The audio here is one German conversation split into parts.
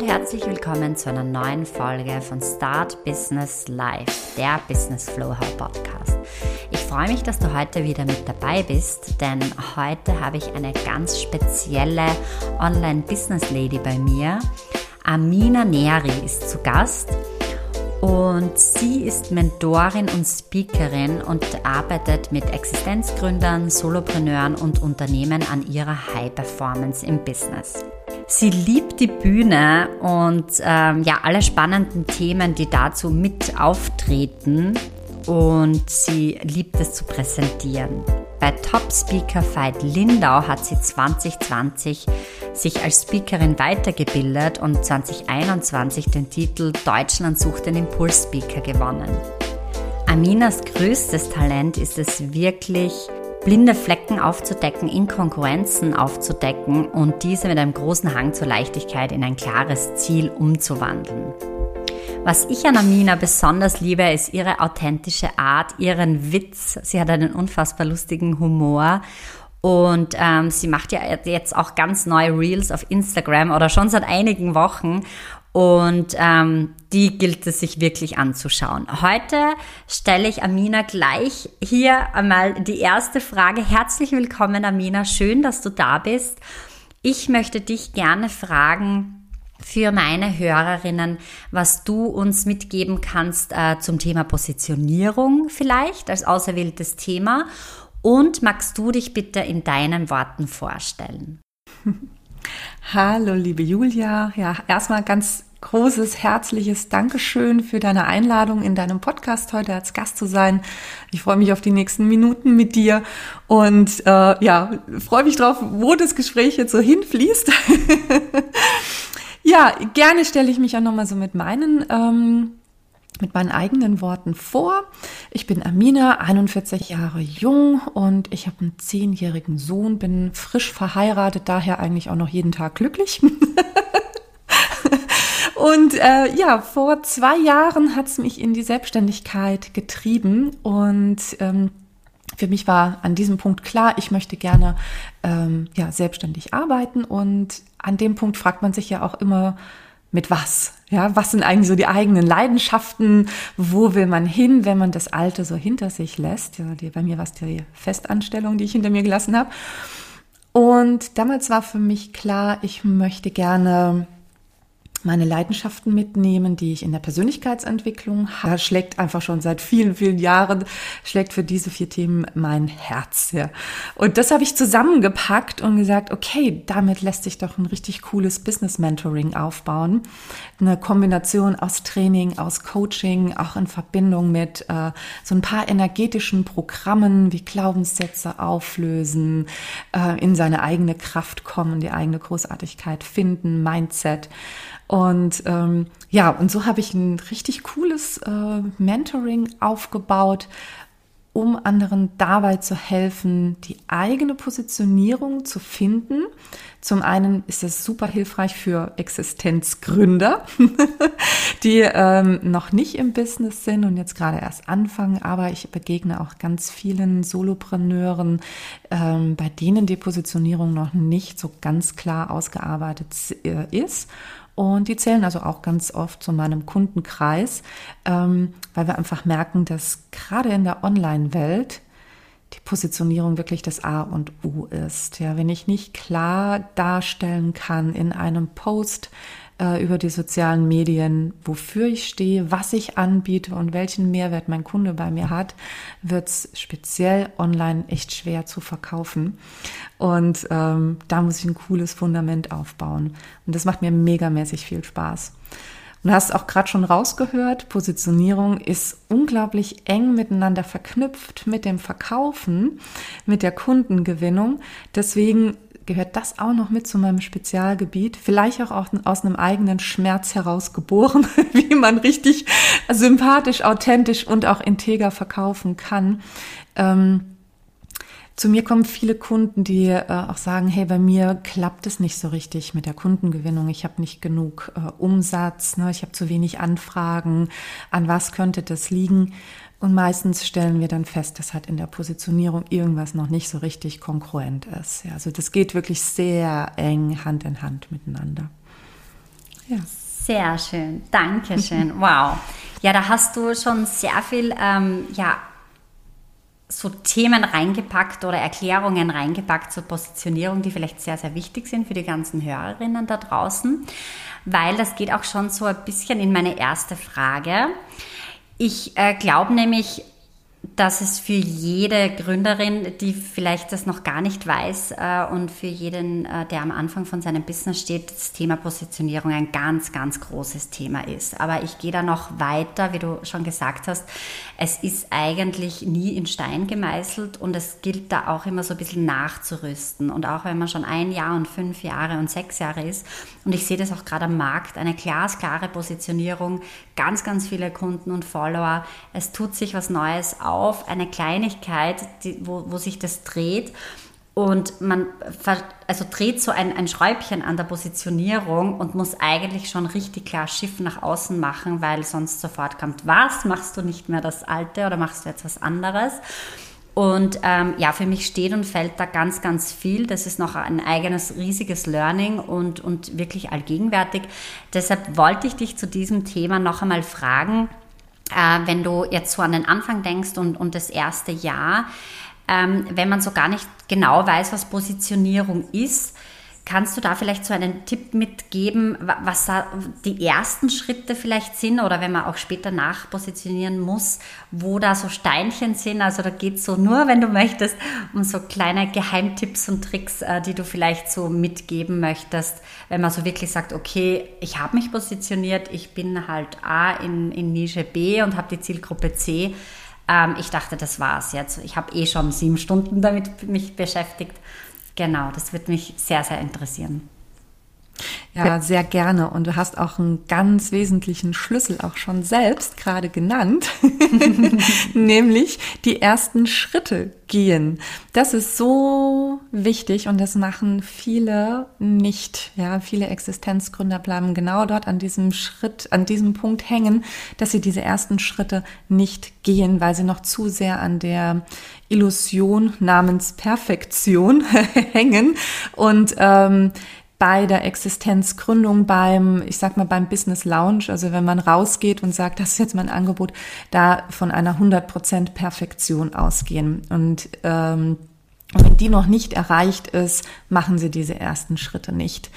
und herzlich willkommen zu einer neuen Folge von Start Business Live, der Business Flow Hub Podcast. Ich freue mich, dass du heute wieder mit dabei bist, denn heute habe ich eine ganz spezielle Online Business Lady bei mir. Amina Neri ist zu Gast und sie ist Mentorin und Speakerin und arbeitet mit Existenzgründern, Solopreneuren und Unternehmen an ihrer High Performance im Business. Sie liebt die Bühne und ähm, ja, alle spannenden Themen, die dazu mit auftreten. Und sie liebt es zu präsentieren. Bei Top Speaker Fight Lindau hat sie 2020 sich als Speakerin weitergebildet und 2021 den Titel Deutschland sucht den Impulsspeaker gewonnen. Aminas größtes Talent ist es wirklich, blinde Flecken aufzudecken, Inkongruenzen aufzudecken und diese mit einem großen Hang zur Leichtigkeit in ein klares Ziel umzuwandeln. Was ich an Amina besonders liebe, ist ihre authentische Art, ihren Witz. Sie hat einen unfassbar lustigen Humor und ähm, sie macht ja jetzt auch ganz neue Reels auf Instagram oder schon seit einigen Wochen. Und ähm, die gilt es sich wirklich anzuschauen. Heute stelle ich Amina gleich hier einmal die erste Frage. Herzlich willkommen, Amina. Schön, dass du da bist. Ich möchte dich gerne fragen für meine Hörerinnen, was du uns mitgeben kannst äh, zum Thema Positionierung vielleicht als auserwähltes Thema. Und magst du dich bitte in deinen Worten vorstellen? Hallo, liebe Julia. Ja, erstmal ganz großes, herzliches Dankeschön für deine Einladung in deinem Podcast heute als Gast zu sein. Ich freue mich auf die nächsten Minuten mit dir und äh, ja, freue mich drauf, wo das Gespräch jetzt so hinfließt. ja, gerne stelle ich mich auch nochmal so mit meinen ähm, mit meinen eigenen Worten vor. Ich bin Amina, 41 Jahre jung und ich habe einen zehnjährigen Sohn, bin frisch verheiratet, daher eigentlich auch noch jeden Tag glücklich. Und äh, ja, vor zwei Jahren hat es mich in die Selbstständigkeit getrieben und ähm, für mich war an diesem Punkt klar, ich möchte gerne ähm, ja, selbstständig arbeiten und an dem Punkt fragt man sich ja auch immer, mit was? Ja, was sind eigentlich so die eigenen Leidenschaften? Wo will man hin, wenn man das Alte so hinter sich lässt? Ja, die, bei mir war es die Festanstellung, die ich hinter mir gelassen habe. Und damals war für mich klar, ich möchte gerne meine Leidenschaften mitnehmen, die ich in der Persönlichkeitsentwicklung habe. Schlägt einfach schon seit vielen, vielen Jahren, schlägt für diese vier Themen mein Herz. Ja. Und das habe ich zusammengepackt und gesagt, okay, damit lässt sich doch ein richtig cooles Business Mentoring aufbauen. Eine Kombination aus Training, aus Coaching, auch in Verbindung mit äh, so ein paar energetischen Programmen wie Glaubenssätze auflösen, äh, in seine eigene Kraft kommen, die eigene Großartigkeit finden, Mindset. Und ähm, ja, und so habe ich ein richtig cooles äh, Mentoring aufgebaut, um anderen dabei zu helfen, die eigene Positionierung zu finden. Zum einen ist das super hilfreich für Existenzgründer, die ähm, noch nicht im Business sind und jetzt gerade erst anfangen, aber ich begegne auch ganz vielen Solopreneuren, ähm, bei denen die Positionierung noch nicht so ganz klar ausgearbeitet äh, ist und die zählen also auch ganz oft zu meinem Kundenkreis, ähm, weil wir einfach merken, dass gerade in der Online-Welt die Positionierung wirklich das A und U ist. Ja, wenn ich nicht klar darstellen kann in einem Post, äh, über die sozialen Medien, wofür ich stehe, was ich anbiete und welchen Mehrwert mein Kunde bei mir hat, wird es speziell online echt schwer zu verkaufen. Und ähm, da muss ich ein cooles Fundament aufbauen. Und das macht mir megamäßig viel Spaß. Und hast auch gerade schon rausgehört, Positionierung ist unglaublich eng miteinander verknüpft mit dem Verkaufen, mit der Kundengewinnung. Deswegen gehört das auch noch mit zu meinem Spezialgebiet. Vielleicht auch aus einem eigenen Schmerz heraus geboren, wie man richtig sympathisch, authentisch und auch integer verkaufen kann. Ähm, zu mir kommen viele Kunden, die äh, auch sagen, hey, bei mir klappt es nicht so richtig mit der Kundengewinnung. Ich habe nicht genug äh, Umsatz, ne? ich habe zu wenig Anfragen. An was könnte das liegen? Und meistens stellen wir dann fest, dass halt in der Positionierung irgendwas noch nicht so richtig konkurrent ist. Ja, also das geht wirklich sehr eng Hand in Hand miteinander. Ja. Sehr schön, danke schön. Wow. Ja, da hast du schon sehr viel ähm, ja, so Themen reingepackt oder Erklärungen reingepackt zur Positionierung, die vielleicht sehr, sehr wichtig sind für die ganzen Hörerinnen da draußen, weil das geht auch schon so ein bisschen in meine erste Frage. Ich äh, glaube nämlich, dass es für jede Gründerin, die vielleicht das noch gar nicht weiß äh, und für jeden, äh, der am Anfang von seinem Business steht, das Thema Positionierung ein ganz, ganz großes Thema ist. Aber ich gehe da noch weiter, wie du schon gesagt hast. Es ist eigentlich nie in Stein gemeißelt und es gilt da auch immer so ein bisschen nachzurüsten. Und auch wenn man schon ein Jahr und fünf Jahre und sechs Jahre ist, und ich sehe das auch gerade am Markt, eine glasklare Positionierung, ganz, ganz viele Kunden und Follower, es tut sich was Neues auf, eine Kleinigkeit, die, wo, wo sich das dreht. Und man also dreht so ein, ein Schräubchen an der Positionierung und muss eigentlich schon richtig klar Schiff nach außen machen, weil sonst sofort kommt, was, machst du nicht mehr das Alte oder machst du jetzt was anderes? Und ähm, ja, für mich steht und fällt da ganz, ganz viel. Das ist noch ein eigenes riesiges Learning und, und wirklich allgegenwärtig. Deshalb wollte ich dich zu diesem Thema noch einmal fragen, äh, wenn du jetzt so an den Anfang denkst und, und das erste Jahr, ähm, wenn man so gar nicht genau weiß, was Positionierung ist, Kannst du da vielleicht so einen Tipp mitgeben, was da die ersten Schritte vielleicht sind oder wenn man auch später nachpositionieren muss, wo da so Steinchen sind? Also da geht es so nur, wenn du möchtest, um so kleine Geheimtipps und Tricks, äh, die du vielleicht so mitgeben möchtest, wenn man so wirklich sagt, okay, ich habe mich positioniert, ich bin halt A in, in Nische B und habe die Zielgruppe C. Ähm, ich dachte, das war's jetzt. Ich habe eh schon sieben Stunden damit mich beschäftigt. Genau, das würde mich sehr, sehr interessieren. Ja, sehr gerne. Und du hast auch einen ganz wesentlichen Schlüssel auch schon selbst gerade genannt, nämlich die ersten Schritte gehen. Das ist so wichtig und das machen viele nicht. Ja, viele Existenzgründer bleiben genau dort an diesem Schritt, an diesem Punkt hängen, dass sie diese ersten Schritte nicht gehen, weil sie noch zu sehr an der Illusion namens Perfektion hängen und ähm, bei der Existenzgründung, beim, ich sag mal, beim Business Lounge, also wenn man rausgeht und sagt, das ist jetzt mein Angebot, da von einer 100% Perfektion ausgehen. Und ähm, wenn die noch nicht erreicht ist, machen sie diese ersten Schritte nicht.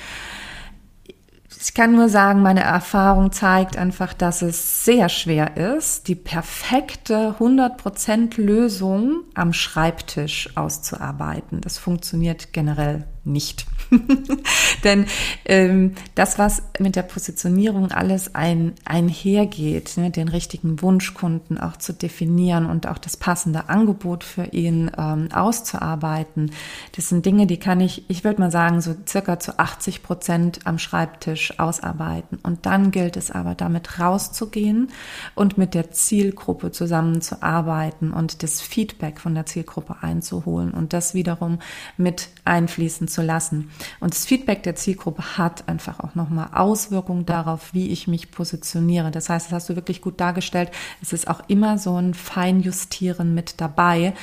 Ich kann nur sagen, meine Erfahrung zeigt einfach, dass es sehr schwer ist, die perfekte 100% Lösung am Schreibtisch auszuarbeiten. Das funktioniert generell nicht. Denn ähm, das, was mit der Positionierung alles ein, einhergeht, ne, den richtigen Wunschkunden auch zu definieren und auch das passende Angebot für ihn ähm, auszuarbeiten, das sind Dinge, die kann ich, ich würde mal sagen, so circa zu 80 Prozent am Schreibtisch ausarbeiten. Und dann gilt es aber damit rauszugehen und mit der Zielgruppe zusammenzuarbeiten und das Feedback von der Zielgruppe einzuholen und das wiederum mit einfließen zu lassen. Und das Feedback der Zielgruppe hat einfach auch nochmal Auswirkungen darauf, wie ich mich positioniere. Das heißt, das hast du wirklich gut dargestellt. Es ist auch immer so ein Feinjustieren mit dabei,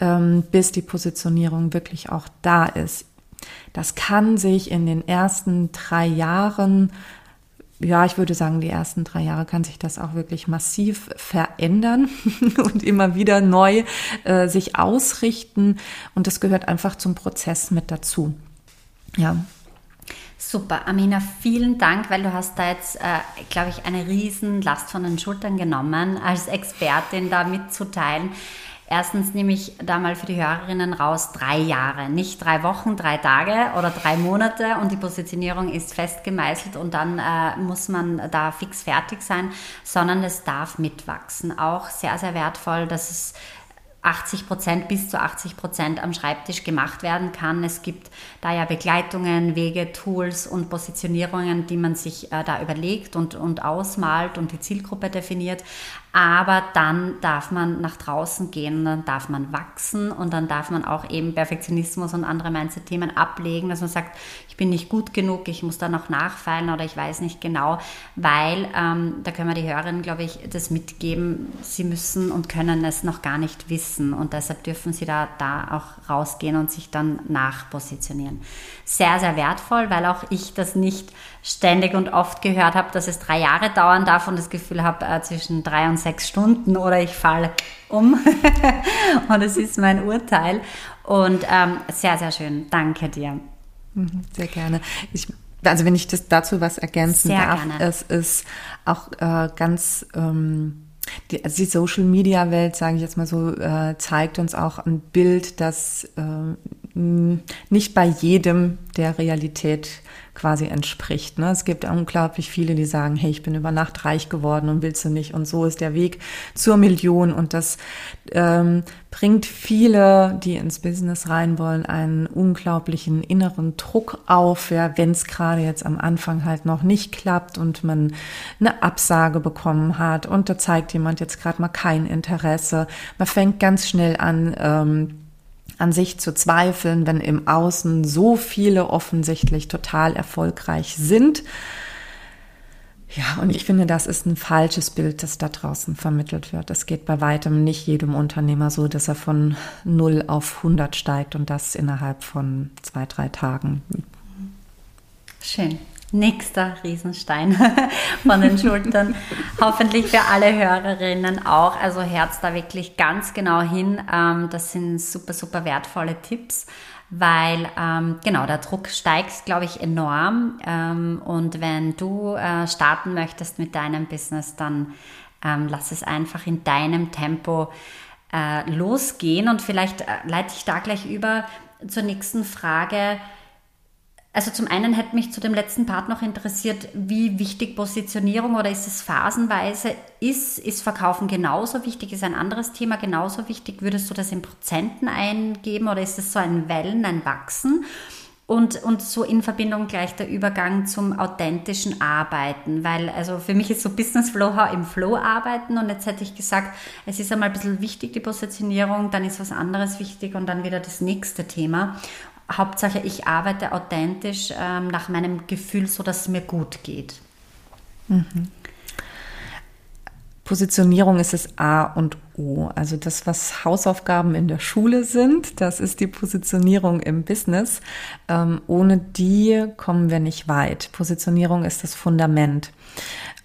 ähm, bis die Positionierung wirklich auch da ist. Das kann sich in den ersten drei Jahren ja, ich würde sagen, die ersten drei Jahre kann sich das auch wirklich massiv verändern und immer wieder neu äh, sich ausrichten. Und das gehört einfach zum Prozess mit dazu. Ja. Super, Amina, vielen Dank, weil du hast da jetzt, äh, glaube ich, eine riesen Last von den Schultern genommen, als Expertin da mitzuteilen. Erstens nehme ich da mal für die Hörerinnen raus drei Jahre, nicht drei Wochen, drei Tage oder drei Monate und die Positionierung ist fest gemeißelt und dann äh, muss man da fix fertig sein, sondern es darf mitwachsen. Auch sehr, sehr wertvoll, dass es 80 Prozent bis zu 80 Prozent am Schreibtisch gemacht werden kann. Es gibt da ja Begleitungen, Wege, Tools und Positionierungen, die man sich äh, da überlegt und, und ausmalt und die Zielgruppe definiert. Aber dann darf man nach draußen gehen dann darf man wachsen und dann darf man auch eben Perfektionismus und andere Mindset-Themen ablegen, dass man sagt, ich bin nicht gut genug, ich muss da noch nachfallen oder ich weiß nicht genau, weil ähm, da können wir die Hörerinnen, glaube ich, das mitgeben, sie müssen und können es noch gar nicht wissen und deshalb dürfen sie da, da auch rausgehen und sich dann nachpositionieren. Sehr, sehr wertvoll, weil auch ich das nicht ständig und oft gehört habe, dass es drei Jahre dauern darf und das Gefühl habe, äh, zwischen drei und sechs Stunden oder ich falle um. und es ist mein Urteil. Und ähm, sehr, sehr schön. Danke dir. Mhm, sehr gerne. Ich, also wenn ich das dazu was ergänzen sehr darf, gerne. es ist auch äh, ganz ähm, die, also die Social Media Welt, sage ich jetzt mal so, äh, zeigt uns auch ein Bild, das äh, nicht bei jedem der Realität quasi entspricht. Ne? Es gibt unglaublich viele, die sagen, hey, ich bin über Nacht reich geworden und willst du nicht. Und so ist der Weg zur Million. Und das ähm, bringt viele, die ins Business rein wollen, einen unglaublichen inneren Druck auf, ja, wenn es gerade jetzt am Anfang halt noch nicht klappt und man eine Absage bekommen hat und da zeigt jemand jetzt gerade mal kein Interesse. Man fängt ganz schnell an, ähm, an sich zu zweifeln, wenn im Außen so viele offensichtlich total erfolgreich sind. Ja, und ich finde, das ist ein falsches Bild, das da draußen vermittelt wird. Es geht bei weitem nicht jedem Unternehmer so, dass er von 0 auf 100 steigt und das innerhalb von zwei, drei Tagen. Schön nächster Riesenstein von den Schultern. Hoffentlich für alle Hörerinnen auch. Also Herz da wirklich ganz genau hin. Ähm, das sind super, super wertvolle Tipps weil ähm, genau der Druck steigt, glaube ich, enorm. Ähm, und wenn du äh, starten möchtest mit deinem Business, dann ähm, lass es einfach in deinem Tempo äh, losgehen. Und vielleicht äh, leite ich da gleich über zur nächsten Frage. Also zum einen hätte mich zu dem letzten Part noch interessiert, wie wichtig Positionierung oder ist es phasenweise ist, ist Verkaufen genauso wichtig, ist ein anderes Thema genauso wichtig? Würdest du das in Prozenten eingeben oder ist es so ein Wellen, ein Wachsen? Und, und so in Verbindung gleich der Übergang zum authentischen Arbeiten, weil also für mich ist so Business Flow im Flow arbeiten und jetzt hätte ich gesagt, es ist einmal ein bisschen wichtig, die Positionierung, dann ist was anderes wichtig und dann wieder das nächste Thema. Hauptsache, ich arbeite authentisch ähm, nach meinem Gefühl, so dass es mir gut geht. Mhm. Positionierung ist das A und O. Also das, was Hausaufgaben in der Schule sind, das ist die Positionierung im Business. Ähm, ohne die kommen wir nicht weit. Positionierung ist das Fundament.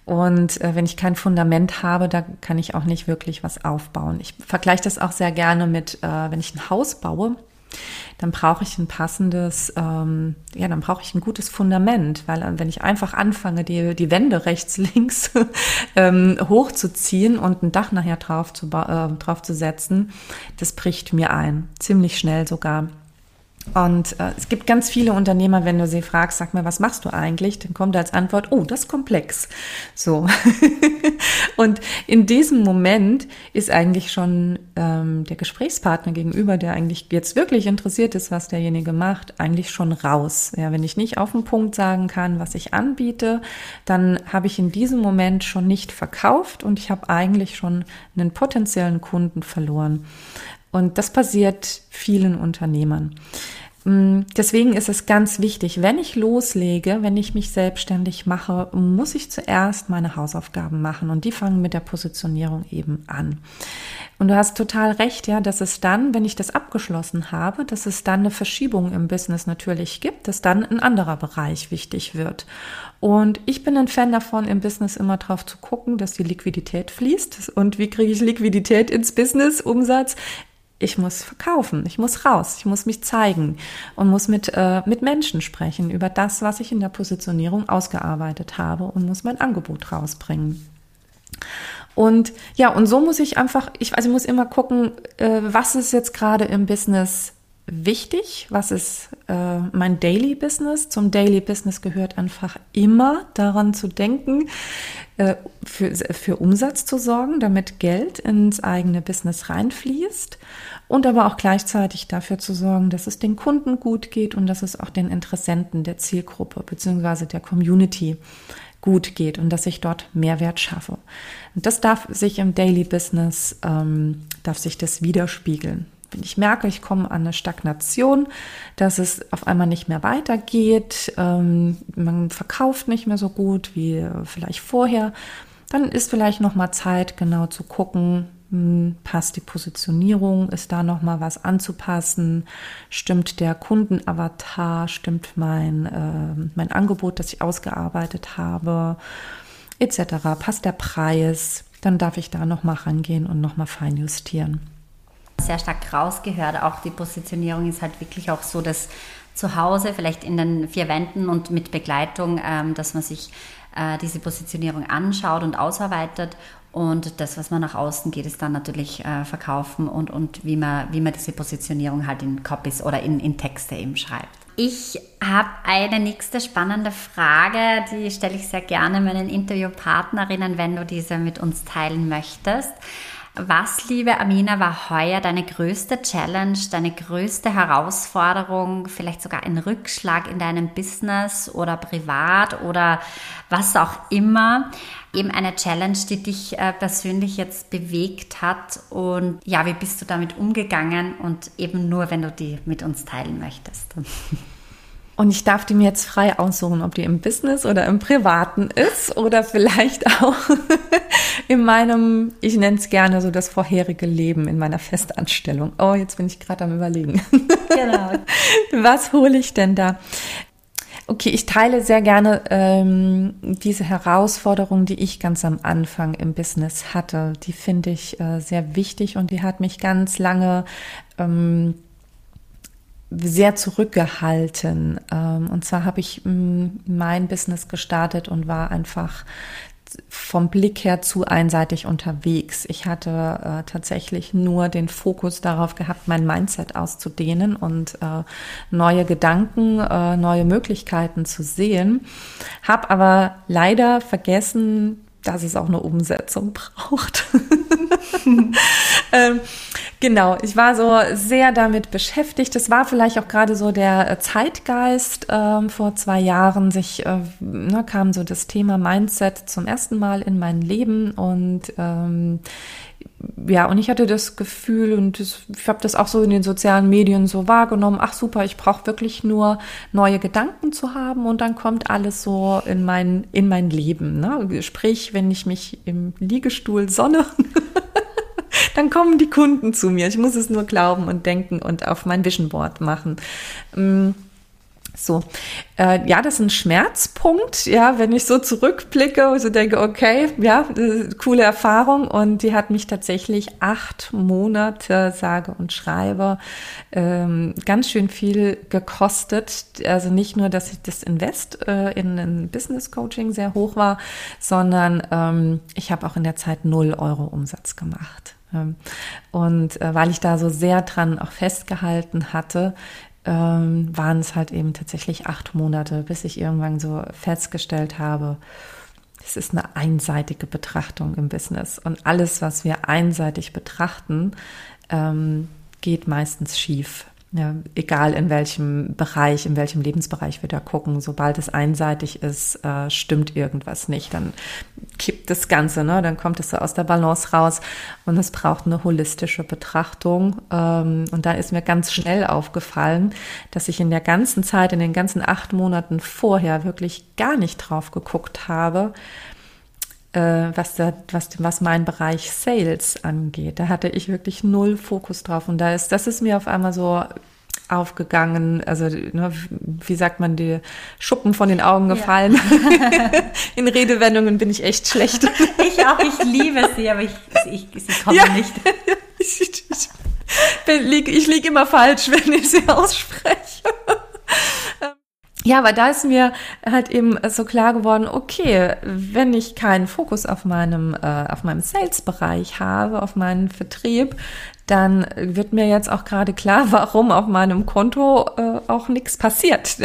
Und äh, wenn ich kein Fundament habe, da kann ich auch nicht wirklich was aufbauen. Ich vergleiche das auch sehr gerne mit, äh, wenn ich ein Haus baue dann brauche ich ein passendes, ähm, ja, dann brauche ich ein gutes Fundament, weil äh, wenn ich einfach anfange, die, die Wände rechts, links ähm, hochzuziehen und ein Dach nachher drauf zu, äh, drauf zu setzen, das bricht mir ein, ziemlich schnell sogar. Und äh, es gibt ganz viele Unternehmer, wenn du sie fragst, sag mir, was machst du eigentlich? Dann kommt als Antwort, oh, das ist komplex. So. und in diesem Moment ist eigentlich schon ähm, der Gesprächspartner gegenüber, der eigentlich jetzt wirklich interessiert ist, was derjenige macht, eigentlich schon raus. Ja, wenn ich nicht auf den Punkt sagen kann, was ich anbiete, dann habe ich in diesem Moment schon nicht verkauft und ich habe eigentlich schon einen potenziellen Kunden verloren. Und das passiert vielen Unternehmern. Mm, deswegen ist es ganz wichtig, wenn ich loslege, wenn ich mich selbstständig mache, muss ich zuerst meine Hausaufgaben machen und die fangen mit der Positionierung eben an. Und du hast total recht, ja, dass es dann, wenn ich das abgeschlossen habe, dass es dann eine Verschiebung im Business natürlich gibt, dass dann ein anderer Bereich wichtig wird. Und ich bin ein Fan davon, im Business immer drauf zu gucken, dass die Liquidität fließt. Und wie kriege ich Liquidität ins Business, Umsatz? Ich muss verkaufen, ich muss raus, ich muss mich zeigen und muss mit, äh, mit Menschen sprechen über das, was ich in der Positionierung ausgearbeitet habe und muss mein Angebot rausbringen. Und ja, und so muss ich einfach, ich, also ich muss immer gucken, äh, was ist jetzt gerade im Business wichtig, was ist äh, mein Daily Business. Zum Daily Business gehört einfach immer daran zu denken, äh, für, für Umsatz zu sorgen, damit Geld ins eigene Business reinfließt und aber auch gleichzeitig dafür zu sorgen, dass es den Kunden gut geht und dass es auch den Interessenten der Zielgruppe bzw. der Community gut geht und dass ich dort Mehrwert schaffe. Und das darf sich im Daily Business, ähm, darf sich das widerspiegeln. Ich merke, ich komme an eine Stagnation, dass es auf einmal nicht mehr weitergeht, ähm, man verkauft nicht mehr so gut wie vielleicht vorher, dann ist vielleicht noch mal Zeit, genau zu gucken, hm, passt die Positionierung, ist da noch mal was anzupassen, stimmt der Kundenavatar, stimmt mein äh, mein Angebot, das ich ausgearbeitet habe, etc. Passt der Preis, dann darf ich da noch mal rangehen und noch mal fein justieren. Sehr stark rausgehört, auch die Positionierung ist halt wirklich auch so, dass zu Hause, vielleicht in den vier Wänden und mit Begleitung, ähm, dass man sich äh, diese Positionierung anschaut und ausarbeitet. Und das, was man nach außen geht, ist dann natürlich äh, verkaufen und, und wie, man, wie man diese Positionierung halt in Copies oder in, in Texte eben schreibt. Ich habe eine nächste spannende Frage, die stelle ich sehr gerne meinen Interviewpartnerinnen, wenn du diese mit uns teilen möchtest. Was, liebe Amina, war heuer deine größte Challenge, deine größte Herausforderung, vielleicht sogar ein Rückschlag in deinem Business oder privat oder was auch immer? Eben eine Challenge, die dich äh, persönlich jetzt bewegt hat und ja, wie bist du damit umgegangen und eben nur, wenn du die mit uns teilen möchtest. Und ich darf die mir jetzt frei aussuchen, ob die im Business oder im Privaten ist oder vielleicht auch in meinem, ich nenne es gerne so das vorherige Leben in meiner Festanstellung. Oh, jetzt bin ich gerade am Überlegen. Genau. Was hole ich denn da? Okay, ich teile sehr gerne ähm, diese Herausforderung, die ich ganz am Anfang im Business hatte. Die finde ich äh, sehr wichtig und die hat mich ganz lange ähm, sehr zurückgehalten. Ähm, und zwar habe ich mm, mein Business gestartet und war einfach vom Blick her zu einseitig unterwegs. Ich hatte äh, tatsächlich nur den Fokus darauf gehabt, mein Mindset auszudehnen und äh, neue Gedanken, äh, neue Möglichkeiten zu sehen. Habe aber leider vergessen, dass es auch eine Umsetzung braucht. ähm, genau, ich war so sehr damit beschäftigt. Es war vielleicht auch gerade so der äh, Zeitgeist ähm, vor zwei Jahren. Sich äh, ne, kam so das Thema Mindset zum ersten Mal in mein Leben und ähm, ja, und ich hatte das Gefühl und das, ich habe das auch so in den sozialen Medien so wahrgenommen, ach super, ich brauche wirklich nur neue Gedanken zu haben und dann kommt alles so in mein, in mein Leben. Ne? Sprich, wenn ich mich im Liegestuhl sonne, dann kommen die Kunden zu mir. Ich muss es nur glauben und denken und auf mein Vision Board machen. So, äh, ja, das ist ein Schmerzpunkt, ja, wenn ich so zurückblicke und so denke, okay, ja, coole Erfahrung und die hat mich tatsächlich acht Monate, sage und schreibe, ähm, ganz schön viel gekostet. Also nicht nur, dass ich das Invest äh, in ein Business Coaching sehr hoch war, sondern ähm, ich habe auch in der Zeit null Euro Umsatz gemacht. Ähm, und äh, weil ich da so sehr dran auch festgehalten hatte, ähm, waren es halt eben tatsächlich acht Monate, bis ich irgendwann so festgestellt habe, es ist eine einseitige Betrachtung im Business. Und alles, was wir einseitig betrachten, ähm, geht meistens schief. Ja, egal in welchem Bereich, in welchem Lebensbereich wir da gucken, sobald es einseitig ist, äh, stimmt irgendwas nicht. Dann kippt das Ganze, ne? dann kommt es so aus der Balance raus und es braucht eine holistische Betrachtung. Ähm, und da ist mir ganz schnell aufgefallen, dass ich in der ganzen Zeit, in den ganzen acht Monaten vorher wirklich gar nicht drauf geguckt habe, was, da, was, was mein Bereich Sales angeht. Da hatte ich wirklich null Fokus drauf. Und da ist, das ist mir auf einmal so aufgegangen, also ne, wie sagt man, die Schuppen von den Augen gefallen. Ja. In Redewendungen bin ich echt schlecht. Ich auch, ich liebe sie, aber ich, ich, sie kommen ja. nicht. Ich, ich, ich, ich liege immer falsch, wenn ich sie ausspreche. Ja, aber da ist mir halt eben so klar geworden, okay, wenn ich keinen Fokus auf meinem, äh, auf meinem Sales-Bereich habe, auf meinen Vertrieb, dann wird mir jetzt auch gerade klar, warum auf meinem Konto äh, auch nichts passiert.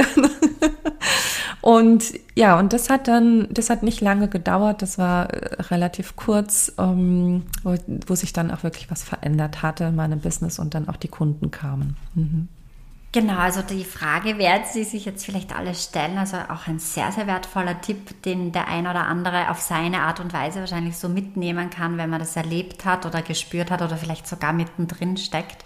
und ja, und das hat dann, das hat nicht lange gedauert, das war äh, relativ kurz, ähm, wo, wo, sich dann auch wirklich was verändert hatte in meinem Business und dann auch die Kunden kamen. Mhm. Genau, also die Frage werden Sie sich jetzt vielleicht alle stellen. Also auch ein sehr, sehr wertvoller Tipp, den der ein oder andere auf seine Art und Weise wahrscheinlich so mitnehmen kann, wenn man das erlebt hat oder gespürt hat oder vielleicht sogar mittendrin steckt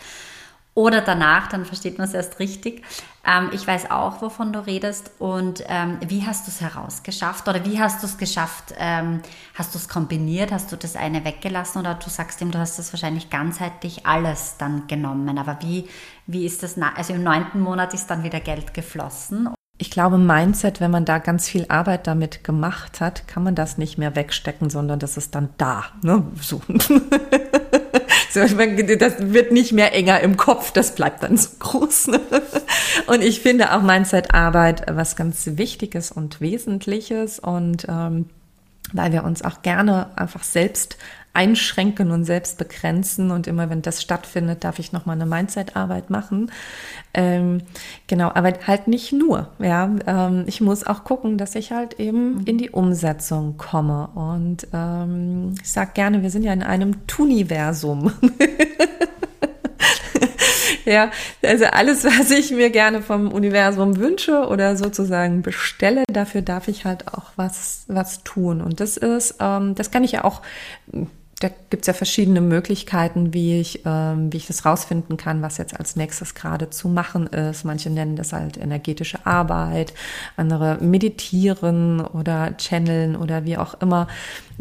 oder danach, dann versteht man es erst richtig. Ähm, ich weiß auch, wovon du redest und ähm, wie hast du es herausgeschafft oder wie hast du es geschafft? Ähm, hast du es kombiniert? Hast du das eine weggelassen oder du sagst ihm, du hast das wahrscheinlich ganzheitlich alles dann genommen. Aber wie, wie ist das? Also im neunten Monat ist dann wieder Geld geflossen. Ich glaube, Mindset, wenn man da ganz viel Arbeit damit gemacht hat, kann man das nicht mehr wegstecken, sondern das ist dann da. Ne? So. So, das wird nicht mehr enger im Kopf, das bleibt dann so groß. Ne? Und ich finde auch Mindset-Arbeit was ganz Wichtiges und Wesentliches und ähm, weil wir uns auch gerne einfach selbst einschränken und selbst begrenzen. Und immer wenn das stattfindet, darf ich nochmal eine Mindset-Arbeit machen. Ähm, genau, aber halt nicht nur. Ja, ähm, ich muss auch gucken, dass ich halt eben mhm. in die Umsetzung komme. Und ähm, ich sage gerne, wir sind ja in einem Tuniversum. Ja, also alles, was ich mir gerne vom Universum wünsche oder sozusagen bestelle, dafür darf ich halt auch was, was tun. Und das ist, ähm, das kann ich ja auch da gibt es ja verschiedene Möglichkeiten, wie ich, ähm, wie ich das rausfinden kann, was jetzt als nächstes gerade zu machen ist. Manche nennen das halt energetische Arbeit, andere meditieren oder channeln oder wie auch immer,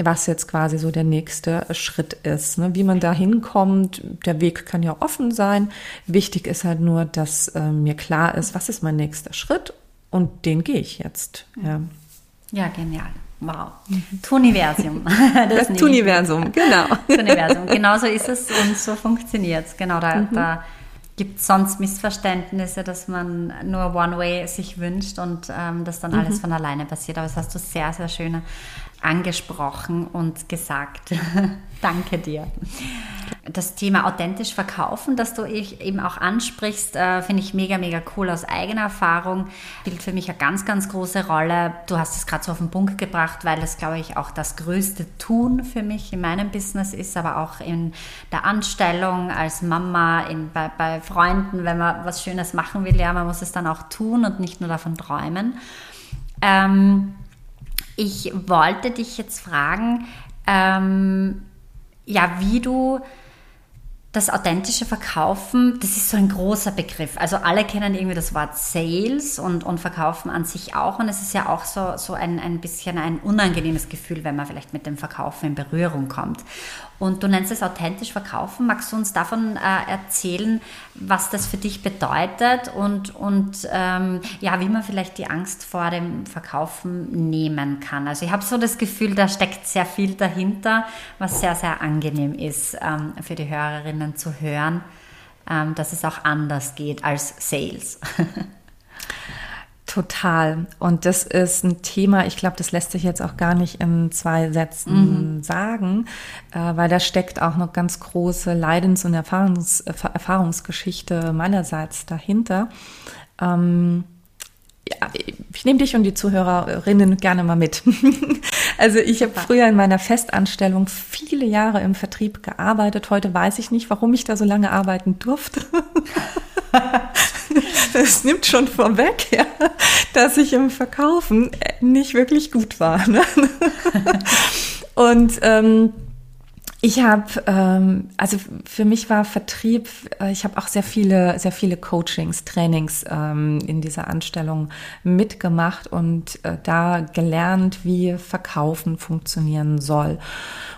was jetzt quasi so der nächste Schritt ist. Ne? Wie man da hinkommt, der Weg kann ja offen sein. Wichtig ist halt nur, dass äh, mir klar ist, was ist mein nächster Schritt und den gehe ich jetzt. Ja, ja genial. Wow. Tuniversum. Das, das Tuniversum, genau. Tuniversum, genau so ist es und so funktioniert es. Genau, da, mhm. da gibt es sonst Missverständnisse, dass man nur One-Way sich wünscht und ähm, das dann alles mhm. von alleine passiert. Aber das hast du sehr, sehr schön angesprochen und gesagt. Danke dir. Das Thema authentisch verkaufen, das du eben auch ansprichst, äh, finde ich mega, mega cool aus eigener Erfahrung. Spielt für mich eine ganz, ganz große Rolle. Du hast es gerade so auf den Punkt gebracht, weil das, glaube ich, auch das größte Tun für mich in meinem Business ist, aber auch in der Anstellung als Mama, in, bei, bei Freunden, wenn man was Schönes machen will, ja, man muss es dann auch tun und nicht nur davon träumen. Ähm, ich wollte dich jetzt fragen, ähm, ja, wie du das authentische Verkaufen, das ist so ein großer Begriff. Also alle kennen irgendwie das Wort Sales und, und Verkaufen an sich auch. Und es ist ja auch so, so ein, ein bisschen ein unangenehmes Gefühl, wenn man vielleicht mit dem Verkaufen in Berührung kommt. Und du nennst es authentisch verkaufen. Magst du uns davon äh, erzählen, was das für dich bedeutet und, und ähm, ja, wie man vielleicht die Angst vor dem Verkaufen nehmen kann? Also ich habe so das Gefühl, da steckt sehr viel dahinter, was sehr, sehr angenehm ist ähm, für die Hörerinnen zu hören, ähm, dass es auch anders geht als Sales. Total. Und das ist ein Thema, ich glaube, das lässt sich jetzt auch gar nicht in zwei Sätzen mhm. sagen, äh, weil da steckt auch noch ganz große Leidens- und Erfahrungs Erfahrungsgeschichte meinerseits dahinter. Ähm, ja, ich nehme dich und die Zuhörerinnen gerne mal mit. also ich habe früher in meiner Festanstellung viele Jahre im Vertrieb gearbeitet. Heute weiß ich nicht, warum ich da so lange arbeiten durfte. das nimmt schon vorweg, ja, dass ich im Verkaufen nicht wirklich gut war. Ne? Und ähm, ich habe, ähm, also für mich war Vertrieb, äh, ich habe auch sehr viele, sehr viele Coachings, Trainings ähm, in dieser Anstellung mitgemacht und äh, da gelernt, wie Verkaufen funktionieren soll.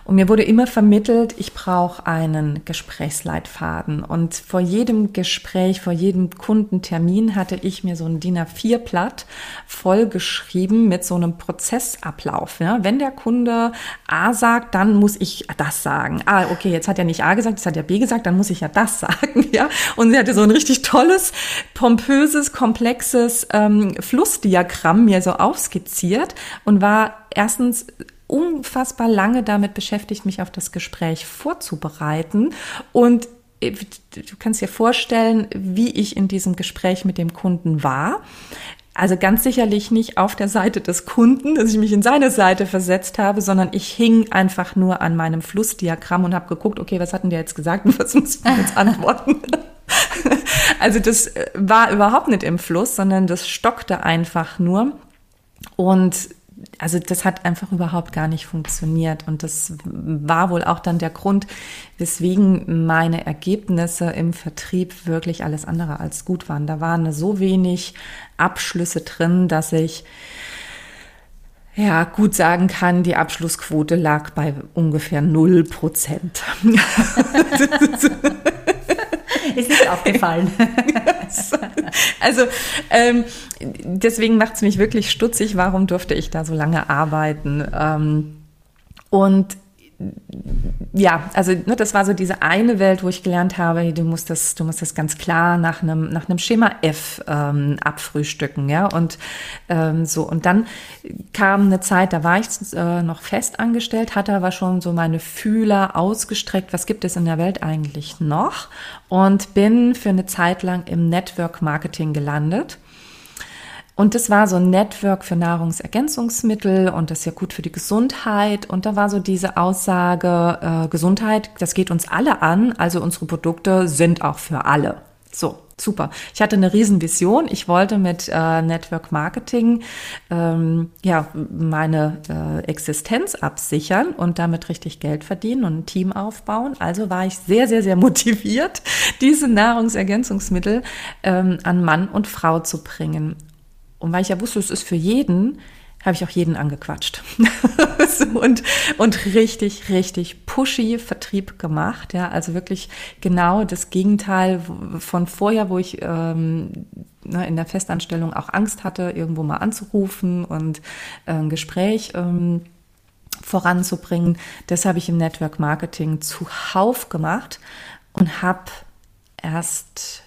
Und mir wurde immer vermittelt, ich brauche einen Gesprächsleitfaden. Und vor jedem Gespräch, vor jedem Kundentermin hatte ich mir so ein DIN A4-Blatt vollgeschrieben mit so einem Prozessablauf. Ja? Wenn der Kunde A sagt, dann muss ich das sagen. Ah, okay, jetzt hat er nicht A gesagt, jetzt hat er B gesagt, dann muss ich ja das sagen. Ja? Und sie hatte so ein richtig tolles, pompöses, komplexes ähm, Flussdiagramm mir so aufskizziert und war erstens unfassbar lange damit beschäftigt, mich auf das Gespräch vorzubereiten und äh, du kannst dir vorstellen, wie ich in diesem Gespräch mit dem Kunden war. Also ganz sicherlich nicht auf der Seite des Kunden, dass ich mich in seine Seite versetzt habe, sondern ich hing einfach nur an meinem Flussdiagramm und habe geguckt, okay, was hat denn der jetzt gesagt und was muss ich jetzt antworten? also das äh, war überhaupt nicht im Fluss, sondern das stockte einfach nur. Und also das hat einfach überhaupt gar nicht funktioniert. Und das war wohl auch dann der Grund, weswegen meine Ergebnisse im Vertrieb wirklich alles andere als gut waren. Da waren so wenig Abschlüsse drin, dass ich ja, gut sagen kann, die Abschlussquote lag bei ungefähr 0 Prozent. Ist nicht aufgefallen. also ähm, deswegen macht es mich wirklich stutzig, warum durfte ich da so lange arbeiten. Ähm, und ja, also ne, das war so diese eine Welt, wo ich gelernt habe, du musst das, du musst das ganz klar nach einem nach einem Schema F ähm, abfrühstücken, ja. Und ähm, so. Und dann kam eine Zeit, da war ich äh, noch fest angestellt, hatte aber schon so meine Fühler ausgestreckt, was gibt es in der Welt eigentlich noch? Und bin für eine Zeit lang im Network Marketing gelandet und das war so ein Network für Nahrungsergänzungsmittel und das ist ja gut für die Gesundheit. Und da war so diese Aussage, äh, Gesundheit, das geht uns alle an, also unsere Produkte sind auch für alle. So, super. Ich hatte eine Riesenvision. Ich wollte mit äh, Network Marketing ähm, ja meine äh, Existenz absichern und damit richtig Geld verdienen und ein Team aufbauen. Also war ich sehr, sehr, sehr motiviert, diese Nahrungsergänzungsmittel ähm, an Mann und Frau zu bringen. Und weil ich ja wusste, es ist für jeden, habe ich auch jeden angequatscht. und, und richtig, richtig pushy Vertrieb gemacht. Ja, also wirklich genau das Gegenteil von vorher, wo ich ähm, ne, in der Festanstellung auch Angst hatte, irgendwo mal anzurufen und äh, ein Gespräch ähm, voranzubringen. Das habe ich im Network Marketing zuhauf gemacht und habe erst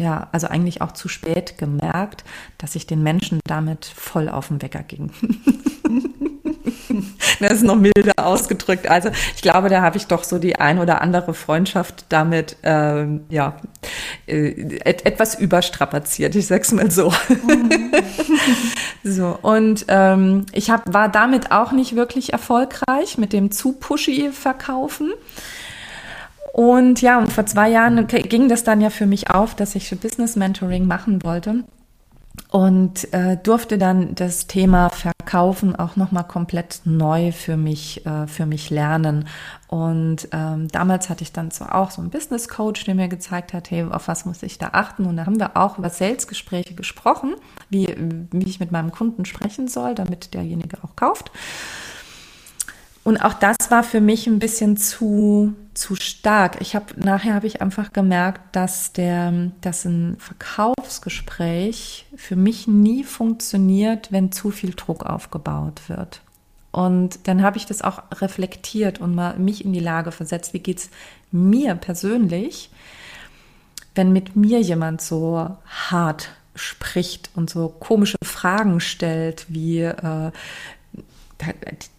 ja, also eigentlich auch zu spät gemerkt, dass ich den Menschen damit voll auf den Wecker ging. das ist noch milder ausgedrückt. Also ich glaube, da habe ich doch so die ein oder andere Freundschaft damit ähm, ja äh, et etwas überstrapaziert. Ich sag's mal so. Mhm. so und ähm, ich hab, war damit auch nicht wirklich erfolgreich mit dem zu pushy Verkaufen. Und ja, und vor zwei Jahren ging das dann ja für mich auf, dass ich Business Mentoring machen wollte. Und äh, durfte dann das Thema Verkaufen auch noch mal komplett neu für mich äh, für mich lernen. Und ähm, damals hatte ich dann zwar auch so einen Business Coach, der mir gezeigt hat, hey, auf was muss ich da achten? Und da haben wir auch über Sales-Gespräche gesprochen, wie wie ich mit meinem Kunden sprechen soll, damit derjenige auch kauft und auch das war für mich ein bisschen zu, zu stark. Ich habe nachher habe ich einfach gemerkt, dass der, dass ein Verkaufsgespräch für mich nie funktioniert, wenn zu viel Druck aufgebaut wird. Und dann habe ich das auch reflektiert und mal mich in die Lage versetzt, wie geht's mir persönlich, wenn mit mir jemand so hart spricht und so komische Fragen stellt, wie äh,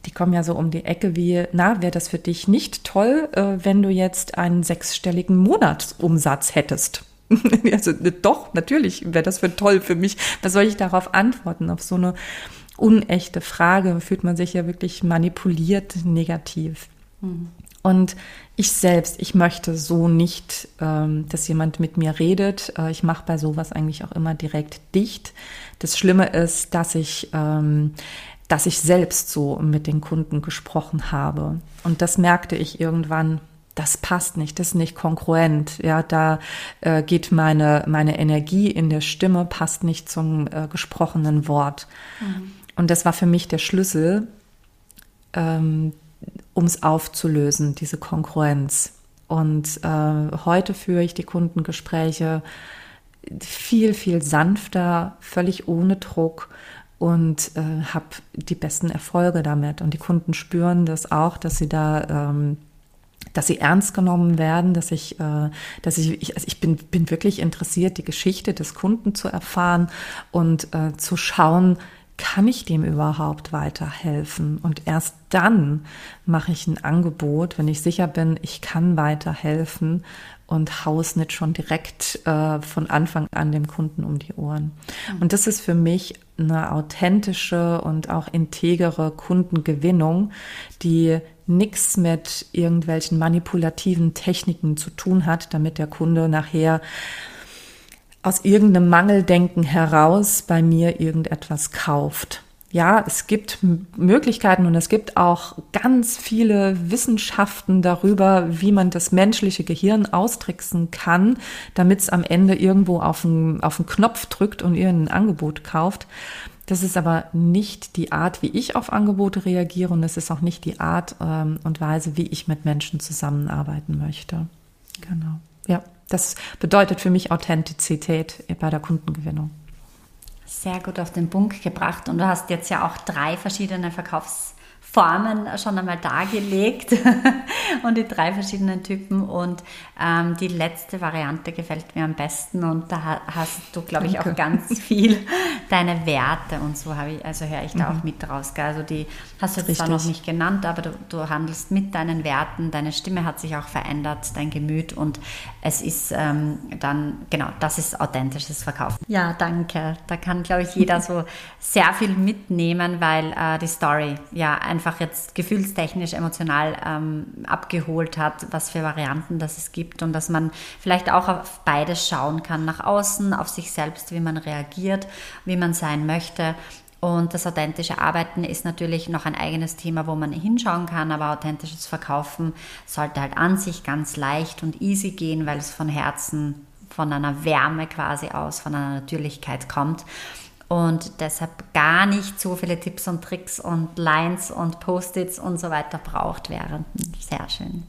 die kommen ja so um die Ecke wie, na, wäre das für dich nicht toll, äh, wenn du jetzt einen sechsstelligen Monatsumsatz hättest? also doch, natürlich wäre das für toll für mich. Was soll ich darauf antworten? Auf so eine unechte Frage fühlt man sich ja wirklich manipuliert negativ. Mhm. Und ich selbst, ich möchte so nicht, ähm, dass jemand mit mir redet. Äh, ich mache bei sowas eigentlich auch immer direkt dicht. Das Schlimme ist, dass ich ähm, dass ich selbst so mit den Kunden gesprochen habe. Und das merkte ich irgendwann, das passt nicht, das ist nicht kongruent. Ja, da äh, geht meine, meine Energie in der Stimme, passt nicht zum äh, gesprochenen Wort. Mhm. Und das war für mich der Schlüssel, ähm, um es aufzulösen, diese Kongruenz. Und äh, heute führe ich die Kundengespräche viel, viel sanfter, völlig ohne Druck und äh, habe die besten Erfolge damit. Und die Kunden spüren das auch, dass sie da, ähm, dass sie ernst genommen werden, dass ich, äh, dass ich, ich, also ich bin, bin wirklich interessiert, die Geschichte des Kunden zu erfahren und äh, zu schauen, kann ich dem überhaupt weiterhelfen? Und erst dann mache ich ein Angebot, wenn ich sicher bin, ich kann weiterhelfen und haus nicht schon direkt äh, von Anfang an dem Kunden um die Ohren. Mhm. Und das ist für mich eine authentische und auch integere Kundengewinnung, die nichts mit irgendwelchen manipulativen Techniken zu tun hat, damit der Kunde nachher aus irgendeinem Mangeldenken heraus bei mir irgendetwas kauft. Ja, es gibt Möglichkeiten und es gibt auch ganz viele Wissenschaften darüber, wie man das menschliche Gehirn austricksen kann, damit es am Ende irgendwo auf den, auf den Knopf drückt und ihr ein Angebot kauft. Das ist aber nicht die Art, wie ich auf Angebote reagiere und es ist auch nicht die Art ähm, und Weise, wie ich mit Menschen zusammenarbeiten möchte. Genau. Ja. Das bedeutet für mich Authentizität bei der Kundengewinnung. Sehr gut auf den Punkt gebracht. Und du hast jetzt ja auch drei verschiedene Verkaufs- Formen schon einmal dargelegt und die drei verschiedenen Typen. Und ähm, die letzte Variante gefällt mir am besten und da hast du, glaube ich, auch ganz viel deine Werte und so habe ich, also höre ich da mhm. auch mit raus. Also die hast du jetzt zwar noch nicht genannt, aber du, du, handelst mit deinen Werten, deine Stimme hat sich auch verändert, dein Gemüt und es ist ähm, dann, genau, das ist authentisches Verkaufen. Ja, danke. Da kann, glaube ich, jeder so sehr viel mitnehmen, weil äh, die Story ja ein einfach jetzt gefühlstechnisch, emotional ähm, abgeholt hat, was für Varianten das es gibt und dass man vielleicht auch auf beides schauen kann, nach außen, auf sich selbst, wie man reagiert, wie man sein möchte. Und das authentische Arbeiten ist natürlich noch ein eigenes Thema, wo man hinschauen kann, aber authentisches Verkaufen sollte halt an sich ganz leicht und easy gehen, weil es von Herzen, von einer Wärme quasi aus, von einer Natürlichkeit kommt und deshalb gar nicht so viele Tipps und Tricks und Lines und Post-its und so weiter braucht während. Sehr schön.